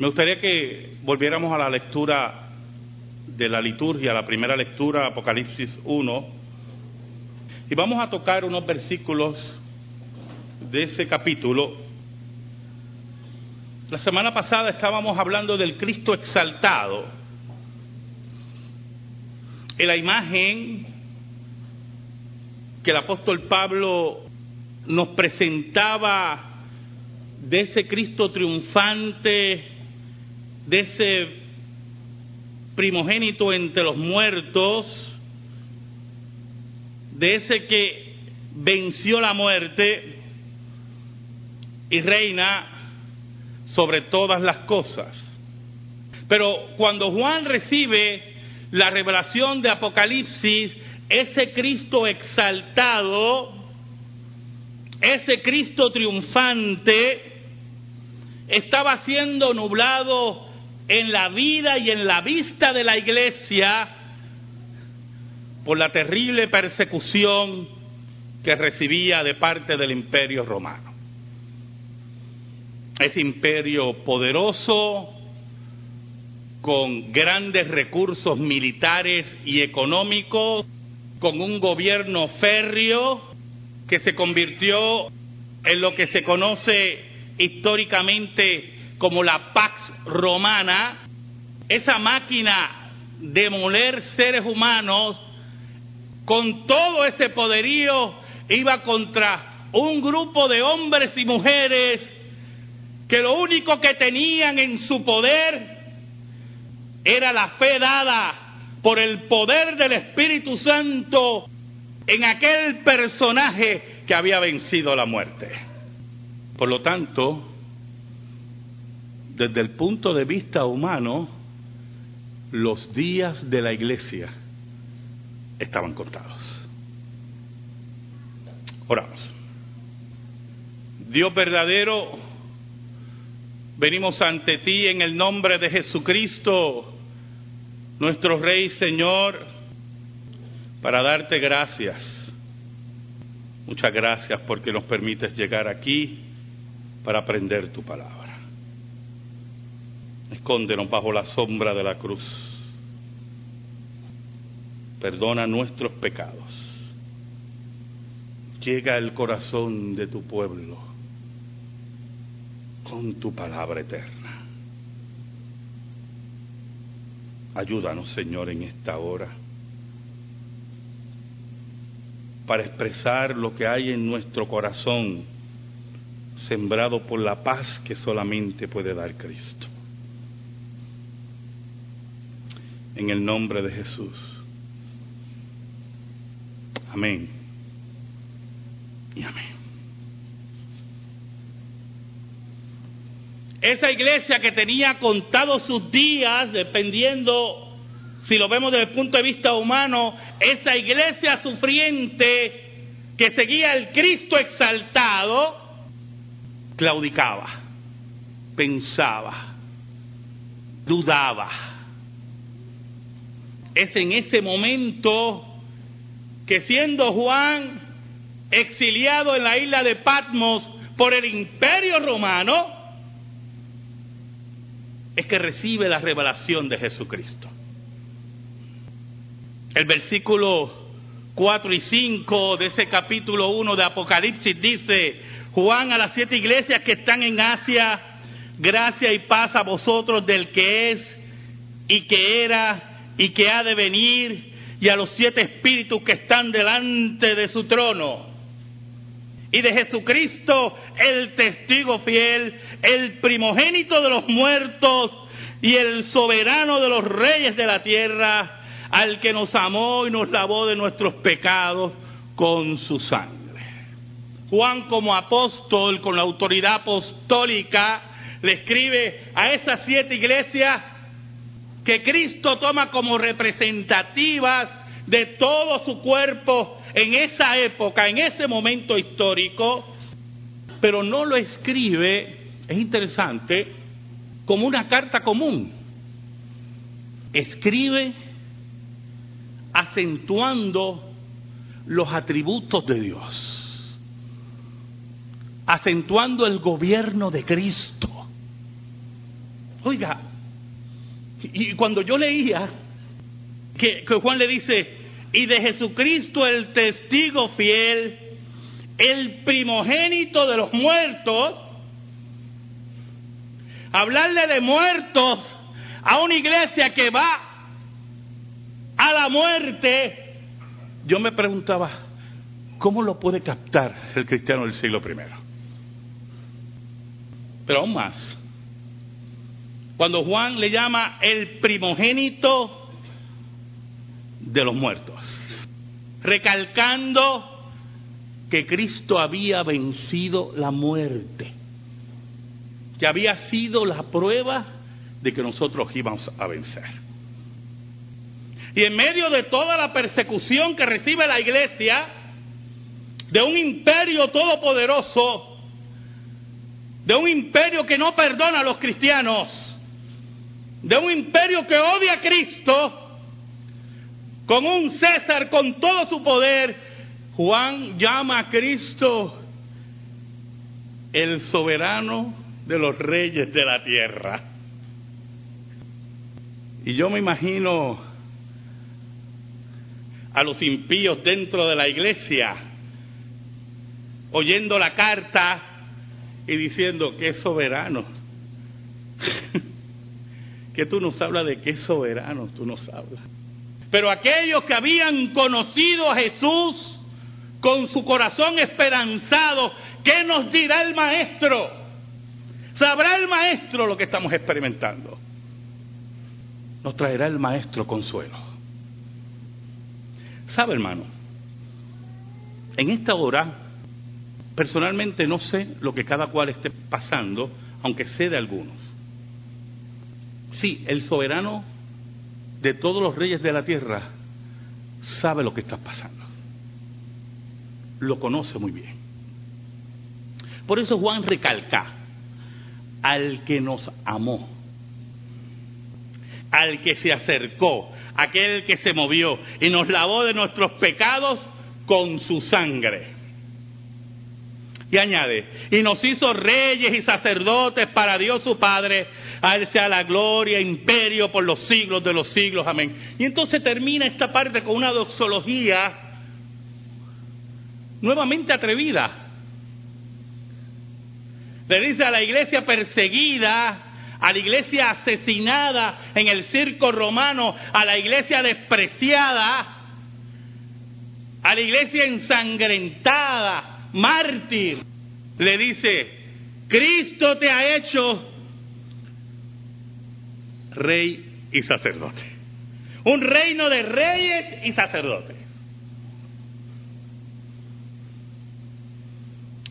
Me gustaría que volviéramos a la lectura de la liturgia, la primera lectura, Apocalipsis 1, y vamos a tocar unos versículos de ese capítulo. La semana pasada estábamos hablando del Cristo exaltado, en la imagen que el apóstol Pablo nos presentaba de ese Cristo triunfante, de ese primogénito entre los muertos, de ese que venció la muerte y reina sobre todas las cosas. Pero cuando Juan recibe la revelación de Apocalipsis, ese Cristo exaltado, ese Cristo triunfante, estaba siendo nublado en la vida y en la vista de la iglesia por la terrible persecución que recibía de parte del imperio romano. Ese imperio poderoso, con grandes recursos militares y económicos, con un gobierno férreo que se convirtió en lo que se conoce históricamente como la Pax Romana, esa máquina de moler seres humanos, con todo ese poderío, iba contra un grupo de hombres y mujeres que lo único que tenían en su poder era la fe dada por el poder del Espíritu Santo en aquel personaje que había vencido la muerte. Por lo tanto, desde el punto de vista humano, los días de la iglesia estaban contados. Oramos. Dios verdadero, venimos ante ti en el nombre de Jesucristo, nuestro Rey Señor, para darte gracias. Muchas gracias porque nos permites llegar aquí para aprender tu palabra. Escóndenos bajo la sombra de la cruz. Perdona nuestros pecados. Llega al corazón de tu pueblo con tu palabra eterna. Ayúdanos, Señor, en esta hora para expresar lo que hay en nuestro corazón sembrado por la paz que solamente puede dar Cristo. En el nombre de Jesús. Amén. Y amén. Esa iglesia que tenía contados sus días, dependiendo, si lo vemos desde el punto de vista humano, esa iglesia sufriente que seguía el Cristo exaltado, claudicaba, pensaba, dudaba. Es en ese momento que siendo Juan exiliado en la isla de Patmos por el imperio romano, es que recibe la revelación de Jesucristo. El versículo 4 y 5 de ese capítulo 1 de Apocalipsis dice, Juan a las siete iglesias que están en Asia, gracia y paz a vosotros del que es y que era y que ha de venir, y a los siete espíritus que están delante de su trono. Y de Jesucristo, el testigo fiel, el primogénito de los muertos y el soberano de los reyes de la tierra, al que nos amó y nos lavó de nuestros pecados con su sangre. Juan como apóstol, con la autoridad apostólica, le escribe a esas siete iglesias que Cristo toma como representativas de todo su cuerpo en esa época, en ese momento histórico, pero no lo escribe, es interesante, como una carta común. Escribe acentuando los atributos de Dios acentuando el gobierno de Cristo, Oiga, y cuando yo leía que, que Juan le dice, y de Jesucristo el testigo fiel, el primogénito de los muertos, hablarle de muertos a una iglesia que va a la muerte, yo me preguntaba, ¿cómo lo puede captar el cristiano del siglo I? Pero aún más, cuando Juan le llama el primogénito de los muertos, recalcando que Cristo había vencido la muerte, que había sido la prueba de que nosotros íbamos a vencer. Y en medio de toda la persecución que recibe la iglesia, de un imperio todopoderoso, de un imperio que no perdona a los cristianos, de un imperio que odia a Cristo, con un César con todo su poder, Juan llama a Cristo el soberano de los reyes de la tierra. Y yo me imagino a los impíos dentro de la iglesia oyendo la carta y diciendo que es soberano. Que tú nos hablas de es soberano, tú nos hablas. Pero aquellos que habían conocido a Jesús con su corazón esperanzado, ¿qué nos dirá el Maestro? ¿Sabrá el Maestro lo que estamos experimentando? Nos traerá el Maestro consuelo. ¿Sabe, hermano? En esta hora, personalmente no sé lo que cada cual esté pasando, aunque sé de algunos. Sí, el soberano de todos los reyes de la tierra sabe lo que está pasando. Lo conoce muy bien. Por eso Juan recalca al que nos amó, al que se acercó, aquel que se movió y nos lavó de nuestros pecados con su sangre. Y añade, y nos hizo reyes y sacerdotes para Dios su Padre, a Él sea la gloria, imperio por los siglos de los siglos, amén. Y entonces termina esta parte con una doxología nuevamente atrevida. Le dice a la iglesia perseguida, a la iglesia asesinada en el circo romano, a la iglesia despreciada, a la iglesia ensangrentada, mártir, le dice, Cristo te ha hecho rey y sacerdote. Un reino de reyes y sacerdotes.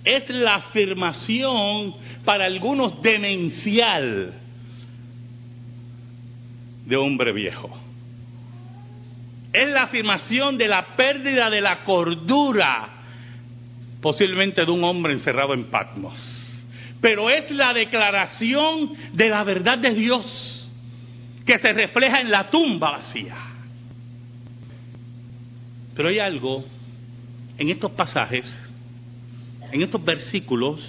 Es la afirmación para algunos demencial de hombre viejo. Es la afirmación de la pérdida de la cordura posiblemente de un hombre encerrado en Patmos. Pero es la declaración de la verdad de Dios que se refleja en la tumba vacía. Pero hay algo en estos pasajes, en estos versículos,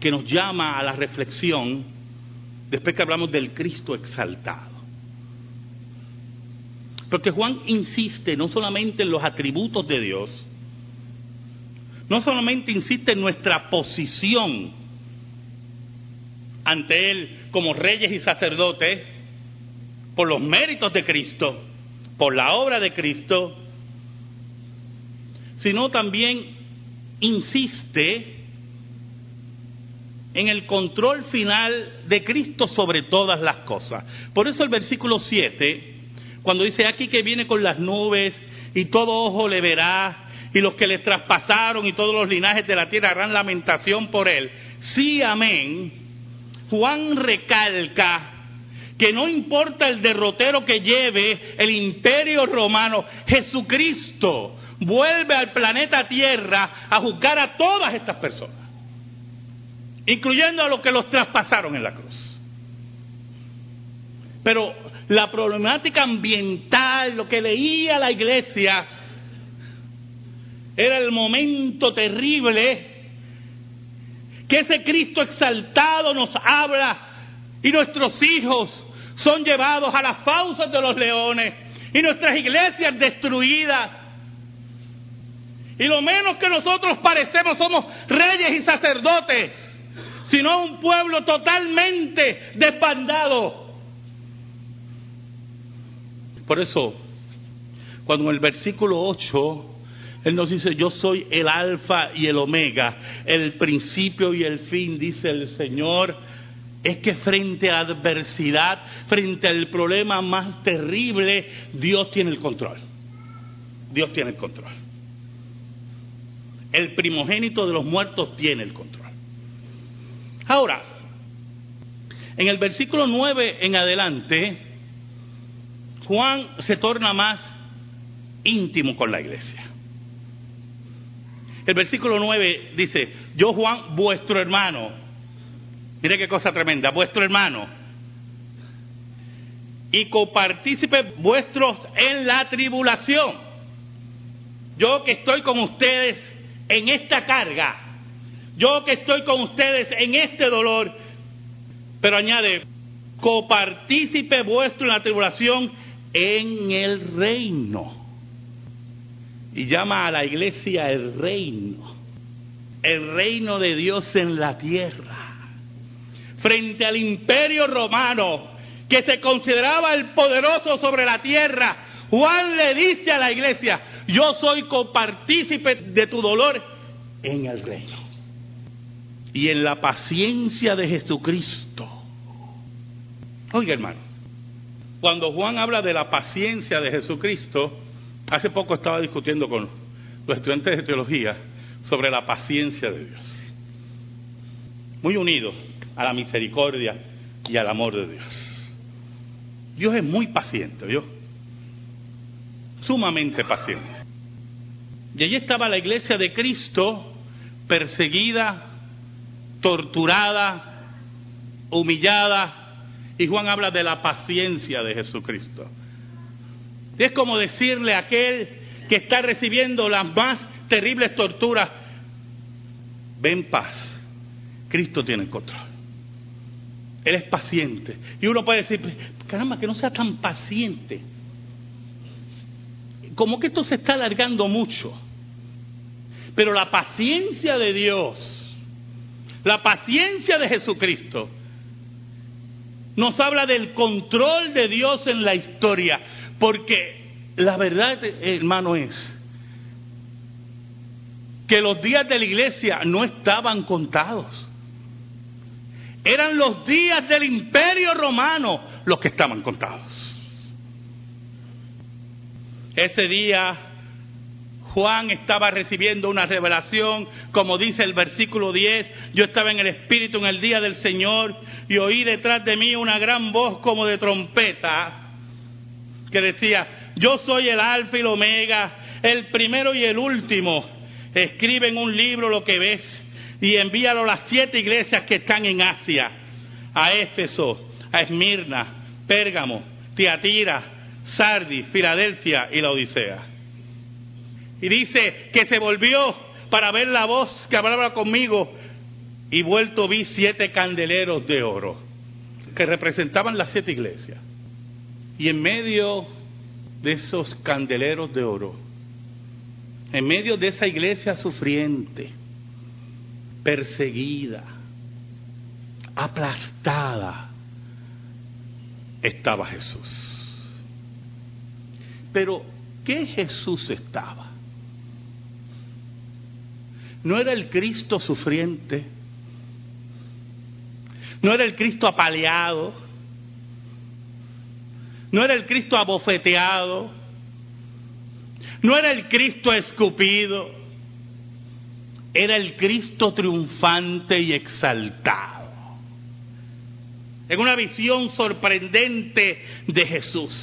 que nos llama a la reflexión después que hablamos del Cristo exaltado. Porque Juan insiste no solamente en los atributos de Dios, no solamente insiste en nuestra posición ante Él como reyes y sacerdotes, por los méritos de Cristo, por la obra de Cristo, sino también insiste en el control final de Cristo sobre todas las cosas. Por eso el versículo 7 cuando dice aquí que viene con las nubes y todo ojo le verá y los que le traspasaron y todos los linajes de la tierra harán lamentación por él. Sí, amén. Juan recalca que no importa el derrotero que lleve el imperio romano, Jesucristo vuelve al planeta Tierra a juzgar a todas estas personas, incluyendo a los que los traspasaron en la cruz. Pero la problemática ambiental, lo que leía la iglesia, era el momento terrible que ese Cristo exaltado nos habla y nuestros hijos son llevados a las fauces de los leones y nuestras iglesias destruidas. Y lo menos que nosotros parecemos somos reyes y sacerdotes, sino un pueblo totalmente desbandado. Por eso, cuando en el versículo 8 él nos dice, yo soy el alfa y el omega, el principio y el fin, dice el Señor. Es que frente a adversidad, frente al problema más terrible, Dios tiene el control. Dios tiene el control. El primogénito de los muertos tiene el control. Ahora, en el versículo 9 en adelante, Juan se torna más íntimo con la iglesia. El versículo 9 dice, yo Juan, vuestro hermano, mire qué cosa tremenda, vuestro hermano, y copartícipe vuestros en la tribulación. Yo que estoy con ustedes en esta carga, yo que estoy con ustedes en este dolor, pero añade, copartícipe vuestro en la tribulación en el reino y llama a la iglesia el reino, el reino de Dios en la tierra, frente al imperio romano que se consideraba el poderoso sobre la tierra. Juan le dice a la iglesia, yo soy copartícipe de tu dolor en el reino y en la paciencia de Jesucristo. Oiga hermano, cuando Juan habla de la paciencia de Jesucristo, Hace poco estaba discutiendo con los estudiantes de teología sobre la paciencia de Dios. Muy unido a la misericordia y al amor de Dios. Dios es muy paciente, ¿vio? Sumamente paciente. Y allí estaba la iglesia de Cristo perseguida, torturada, humillada. Y Juan habla de la paciencia de Jesucristo. Es como decirle a aquel que está recibiendo las más terribles torturas, ven paz, Cristo tiene el control. Él es paciente. Y uno puede decir, caramba, que no sea tan paciente. Como que esto se está alargando mucho. Pero la paciencia de Dios, la paciencia de Jesucristo, nos habla del control de Dios en la historia. Porque la verdad, hermano, es que los días de la iglesia no estaban contados. Eran los días del imperio romano los que estaban contados. Ese día Juan estaba recibiendo una revelación, como dice el versículo 10, yo estaba en el Espíritu en el día del Señor y oí detrás de mí una gran voz como de trompeta que decía, yo soy el alfa y el omega, el primero y el último. Escribe en un libro lo que ves y envíalo a las siete iglesias que están en Asia, a Éfeso, a Esmirna, Pérgamo, Tiatira, Sardis, Filadelfia y la Odisea. Y dice que se volvió para ver la voz que hablaba conmigo y vuelto vi siete candeleros de oro que representaban las siete iglesias. Y en medio de esos candeleros de oro, en medio de esa iglesia sufriente, perseguida, aplastada, estaba Jesús. Pero, ¿qué Jesús estaba? ¿No era el Cristo sufriente? ¿No era el Cristo apaleado? No era el Cristo abofeteado. No era el Cristo escupido. Era el Cristo triunfante y exaltado. En una visión sorprendente de Jesús.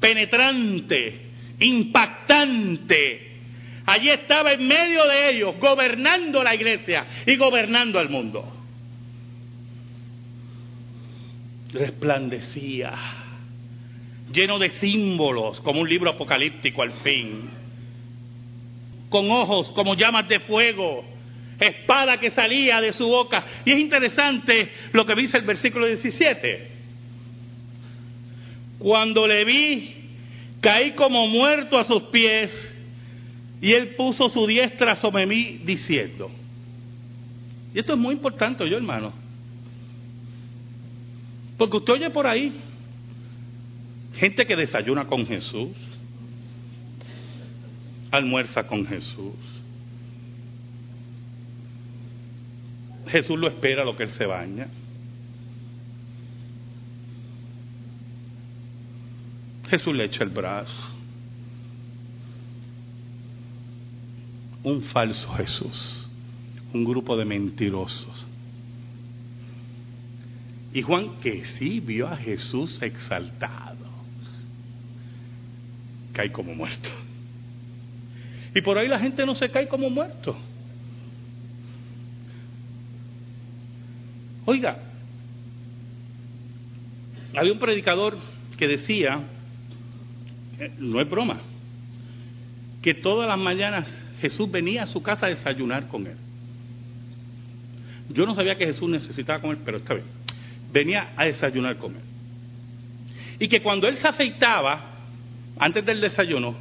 Penetrante, impactante. Allí estaba en medio de ellos, gobernando la iglesia y gobernando el mundo. resplandecía, lleno de símbolos, como un libro apocalíptico al fin, con ojos como llamas de fuego, espada que salía de su boca. Y es interesante lo que dice el versículo 17. Cuando le vi, caí como muerto a sus pies y él puso su diestra sobre mí diciendo. Y esto es muy importante, yo hermano. Porque usted oye por ahí gente que desayuna con Jesús, almuerza con Jesús. Jesús lo espera lo que él se baña. Jesús le echa el brazo. Un falso Jesús, un grupo de mentirosos. Y Juan, que sí vio a Jesús exaltado, cae como muerto. Y por ahí la gente no se cae como muerto. Oiga, había un predicador que decía, eh, no es broma, que todas las mañanas Jesús venía a su casa a desayunar con él. Yo no sabía que Jesús necesitaba comer, pero está bien. Venía a desayunar con él. Y que cuando él se afeitaba, antes del desayuno,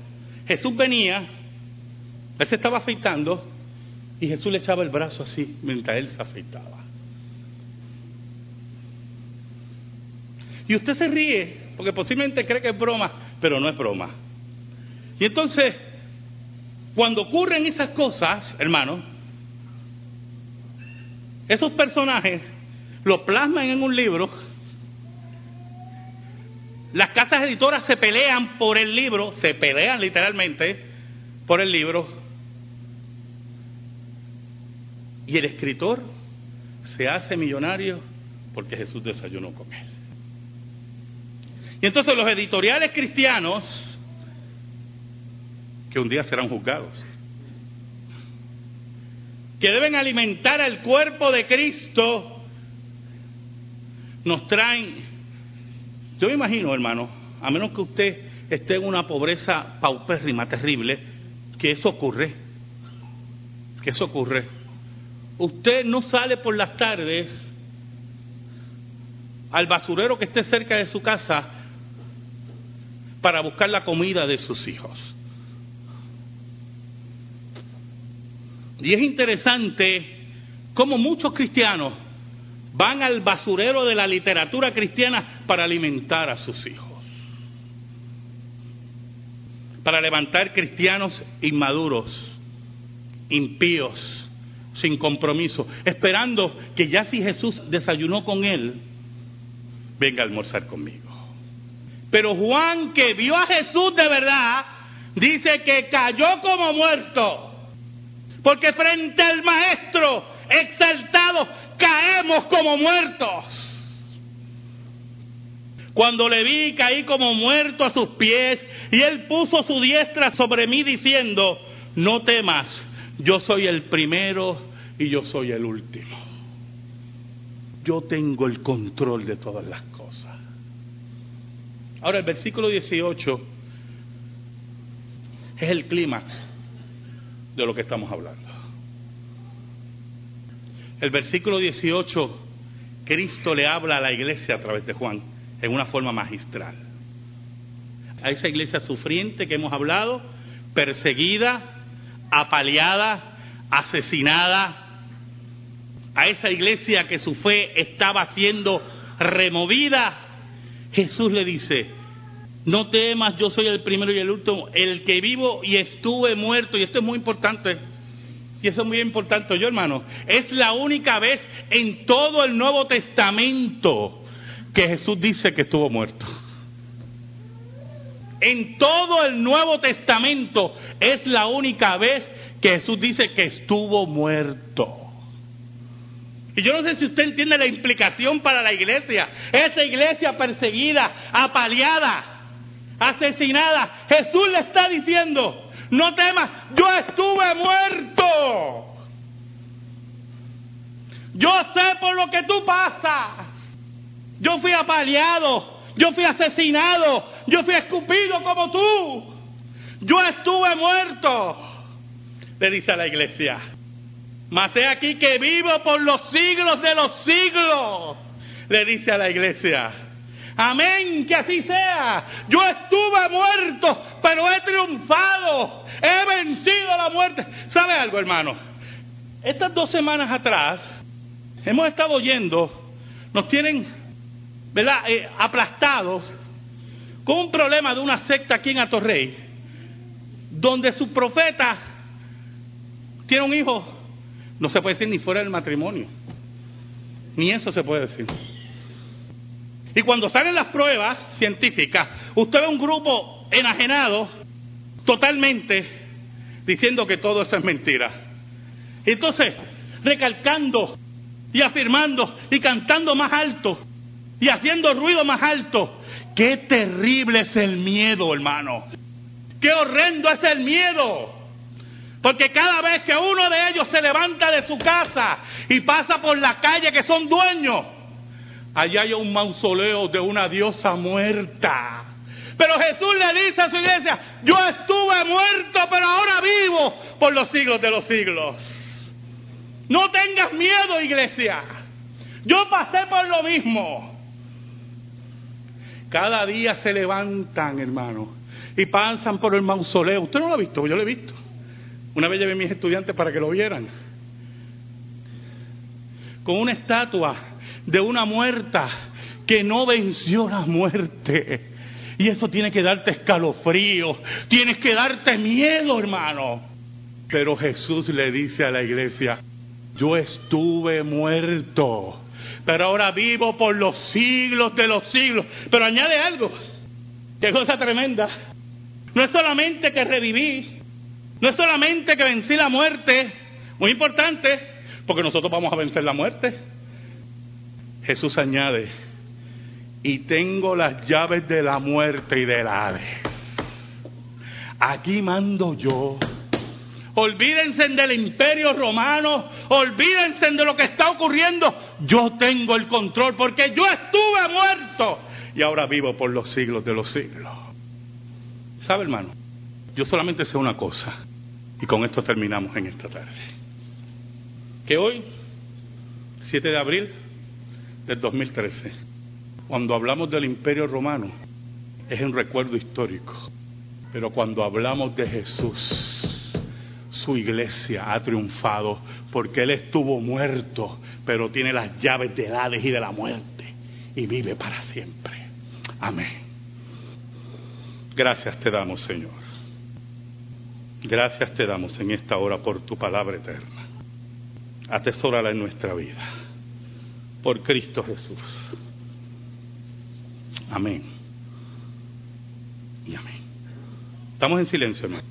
Jesús venía, él se estaba afeitando y Jesús le echaba el brazo así mientras él se afeitaba. Y usted se ríe, porque posiblemente cree que es broma, pero no es broma. Y entonces, cuando ocurren esas cosas, hermano, esos personajes lo plasman en un libro. Las casas editoras se pelean por el libro, se pelean literalmente por el libro. Y el escritor se hace millonario porque Jesús desayunó con él. Y entonces los editoriales cristianos, que un día serán juzgados, que deben alimentar al cuerpo de Cristo, nos traen, yo me imagino, hermano, a menos que usted esté en una pobreza paupérrima, terrible, que eso ocurre, que eso ocurre. Usted no sale por las tardes al basurero que esté cerca de su casa para buscar la comida de sus hijos. Y es interesante cómo muchos cristianos van al basurero de la literatura cristiana para alimentar a sus hijos, para levantar cristianos inmaduros, impíos, sin compromiso, esperando que ya si Jesús desayunó con él, venga a almorzar conmigo. Pero Juan, que vio a Jesús de verdad, dice que cayó como muerto. Porque frente al Maestro exaltado caemos como muertos. Cuando le vi caí como muerto a sus pies y él puso su diestra sobre mí diciendo, no temas, yo soy el primero y yo soy el último. Yo tengo el control de todas las cosas. Ahora el versículo 18 es el clímax de lo que estamos hablando. El versículo 18, Cristo le habla a la iglesia a través de Juan en una forma magistral. A esa iglesia sufriente que hemos hablado, perseguida, apaleada, asesinada, a esa iglesia que su fe estaba siendo removida Jesús le dice, no temas, yo soy el primero y el último, el que vivo y estuve muerto. Y esto es muy importante. Y eso es muy importante, yo hermano. Es la única vez en todo el Nuevo Testamento que Jesús dice que estuvo muerto. En todo el Nuevo Testamento es la única vez que Jesús dice que estuvo muerto. Y yo no sé si usted entiende la implicación para la iglesia. Esa iglesia perseguida, apaleada, asesinada. Jesús le está diciendo, no temas, yo estuve muerto. Yo sé por lo que tú pasas. Yo fui apaleado, yo fui asesinado, yo fui escupido como tú. Yo estuve muerto. Le dice a la iglesia. Mas he aquí que vivo por los siglos de los siglos, le dice a la iglesia. Amén, que así sea. Yo estuve muerto, pero he triunfado. He vencido la muerte. ¿Sabe algo, hermano? Estas dos semanas atrás hemos estado oyendo, nos tienen, ¿verdad?, eh, aplastados con un problema de una secta aquí en Atorrey, donde su profeta tiene un hijo, no se puede decir ni fuera del matrimonio, ni eso se puede decir. Y cuando salen las pruebas científicas, usted ve un grupo enajenado totalmente diciendo que todo eso es mentira. Entonces, recalcando y afirmando y cantando más alto y haciendo ruido más alto. Qué terrible es el miedo, hermano. Qué horrendo es el miedo. Porque cada vez que uno de ellos se levanta de su casa y pasa por la calle que son dueños, allá hay un mausoleo de una diosa muerta. Pero Jesús le dice a su iglesia, yo estuve muerto, pero ahora vivo por los siglos de los siglos. No tengas miedo, iglesia. Yo pasé por lo mismo. Cada día se levantan, hermano, y pasan por el mausoleo. Usted no lo ha visto, yo lo he visto. Una vez llevé a mis estudiantes para que lo vieran. Con una estatua de una muerta que no venció la muerte. Y eso tiene que darte escalofrío, tienes que darte miedo, hermano. Pero Jesús le dice a la iglesia, yo estuve muerto, pero ahora vivo por los siglos de los siglos. Pero añade algo, qué cosa tremenda. No es solamente que reviví, no es solamente que vencí la muerte, muy importante, porque nosotros vamos a vencer la muerte. Jesús añade, y tengo las llaves de la muerte y del ave. Aquí mando yo olvídense del imperio romano, olvídense de lo que está ocurriendo. Yo tengo el control porque yo estuve muerto y ahora vivo por los siglos de los siglos. ¿Sabe, hermano? Yo solamente sé una cosa y con esto terminamos en esta tarde. Que hoy, 7 de abril del 2013, cuando hablamos del imperio romano, es un recuerdo histórico. Pero cuando hablamos de Jesús, su iglesia ha triunfado porque Él estuvo muerto, pero tiene las llaves de Hades y de la muerte y vive para siempre. Amén. Gracias te damos, Señor. Gracias te damos en esta hora por tu palabra eterna. Atesórala en nuestra vida. Por Cristo Jesús. Amén. Y amén. Estamos en silencio, hermano.